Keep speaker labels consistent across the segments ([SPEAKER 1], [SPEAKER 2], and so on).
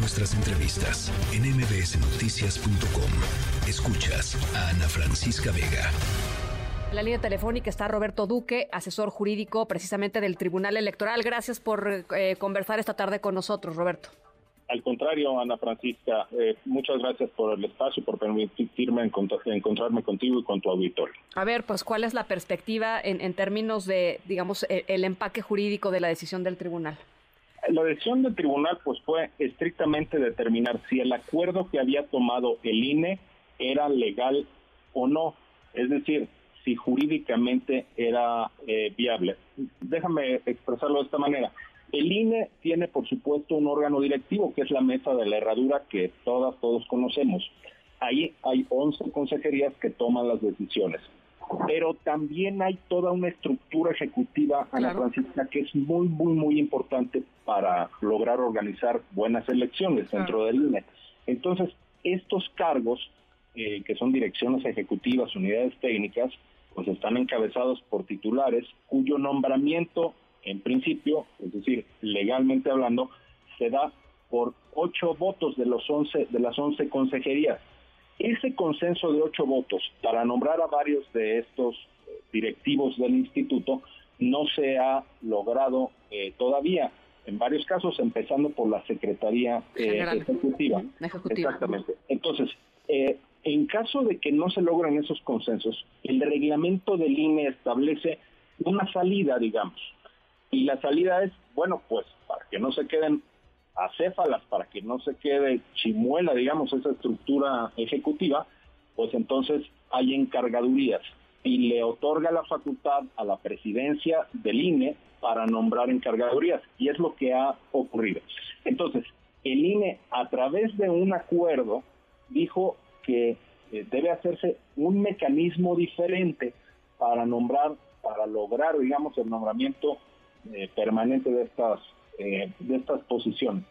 [SPEAKER 1] nuestras entrevistas en mbsnoticias.com. Escuchas a Ana Francisca Vega.
[SPEAKER 2] En la línea telefónica está Roberto Duque, asesor jurídico precisamente del Tribunal Electoral. Gracias por eh, conversar esta tarde con nosotros, Roberto.
[SPEAKER 3] Al contrario, Ana Francisca, eh, muchas gracias por el espacio, por permitirme encontrarme contigo y con tu auditorio.
[SPEAKER 2] A ver, pues, ¿cuál es la perspectiva en, términos de, digamos, el, el, empaque jurídico de la decisión del tribunal?
[SPEAKER 3] La decisión del tribunal, pues, fue estrictamente determinar si el acuerdo que había tomado el INE era legal o no. Es decir, si jurídicamente era eh, viable. Déjame expresarlo de esta manera. El INE tiene, por supuesto, un órgano directivo, que es la mesa de la herradura que todas, todos conocemos. Ahí hay 11 consejerías que toman las decisiones. Pero también hay toda una estructura ejecutiva, Ana Francisca, que es muy, muy, muy importante para lograr organizar buenas elecciones dentro del INE. Entonces, estos cargos, eh, que son direcciones ejecutivas, unidades técnicas, pues están encabezados por titulares cuyo nombramiento, en principio, es decir, legalmente hablando, se da por ocho votos de los once de las once consejerías. Ese consenso de ocho votos para nombrar a varios de estos eh, directivos del instituto no se ha logrado eh, todavía. En varios casos, empezando por la Secretaría eh, Ejecutiva. Exactamente. Entonces, eh, en caso de que no se logren esos consensos, el reglamento del INE establece una salida, digamos. Y la salida es, bueno, pues para que no se queden acéfalas, para que no se quede chimuela, digamos, esa estructura ejecutiva, pues entonces hay encargadurías y le otorga la facultad a la presidencia del INE para nombrar encargadurías. Y es lo que ha ocurrido. Entonces, el INE, a través de un acuerdo, dijo que eh, debe hacerse un mecanismo diferente para nombrar, para lograr, digamos, el nombramiento eh, permanente de estas, eh, de estas posiciones.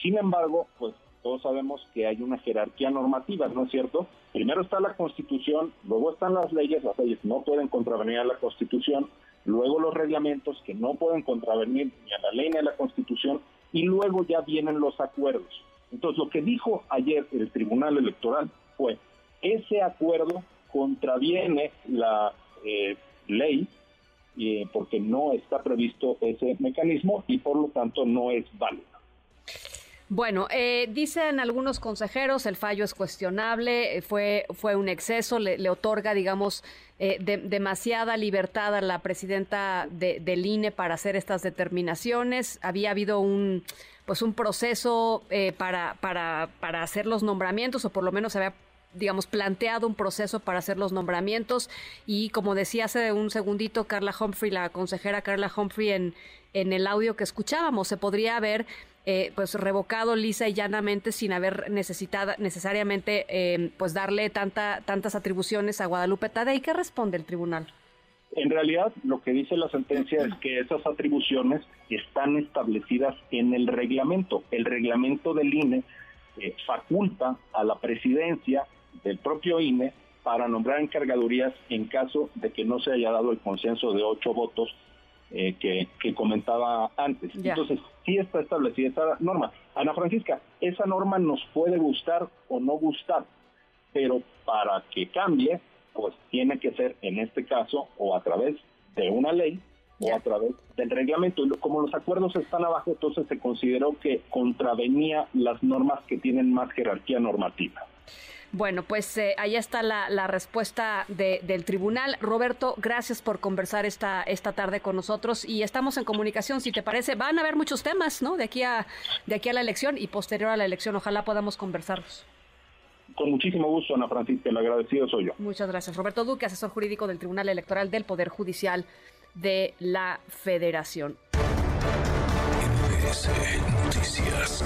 [SPEAKER 3] Sin embargo, pues todos sabemos que hay una jerarquía normativa, ¿no es cierto? Primero está la Constitución, luego están las leyes, las leyes no pueden contravenir a la Constitución, luego los reglamentos que no pueden contravenir ni a la ley ni a la Constitución, y luego ya vienen los acuerdos. Entonces, lo que dijo ayer el Tribunal Electoral fue, ese acuerdo contraviene la eh, ley eh, porque no está previsto ese mecanismo y por lo tanto no es válido.
[SPEAKER 2] Bueno, eh, dicen algunos consejeros, el fallo es cuestionable, fue, fue un exceso, le, otorga, digamos, demasiada libertad a la presidenta del INE para hacer estas determinaciones. Había habido un, pues un proceso para, para, para hacer los nombramientos, o por lo menos había digamos, planteado un proceso para hacer los nombramientos y como decía hace un segundito Carla Humphrey, la consejera Carla Humphrey en, en el audio que escuchábamos, se podría haber eh, pues revocado lisa y llanamente sin haber necesitado necesariamente eh, pues darle tanta, tantas atribuciones a Guadalupe Tadei. ¿Qué responde el tribunal?
[SPEAKER 3] En realidad, lo que dice la sentencia es que esas atribuciones están establecidas en el reglamento. El reglamento del INE eh, faculta a la presidencia del propio INE para nombrar encargadurías en caso de que no se haya dado el consenso de ocho votos eh, que, comentaba antes. Entonces, sí está establecida esta norma. Ana Francisca, esa norma nos puede gustar o no gustar, pero para que cambie, pues tiene que ser en este caso o a través de una ley o a través del reglamento. Como los acuerdos están abajo, entonces se consideró que contravenía las normas que tienen más jerarquía normativa.
[SPEAKER 2] Bueno, pues eh, ahí está la, respuesta del tribunal. Roberto, gracias por conversar esta, esta tarde con nosotros y estamos en comunicación. Si te parece, van a haber muchos temas, ¿no? De aquí a, de aquí a la elección y posterior a la elección. Ojalá podamos conversarlos.
[SPEAKER 3] Con muchísimo gusto, Ana Francisca. El agradecido soy yo.
[SPEAKER 2] Muchas gracias. Roberto Duque, asesor jurídico del Tribunal Electoral del Poder Judicial de la Federación.
[SPEAKER 1] Noticias.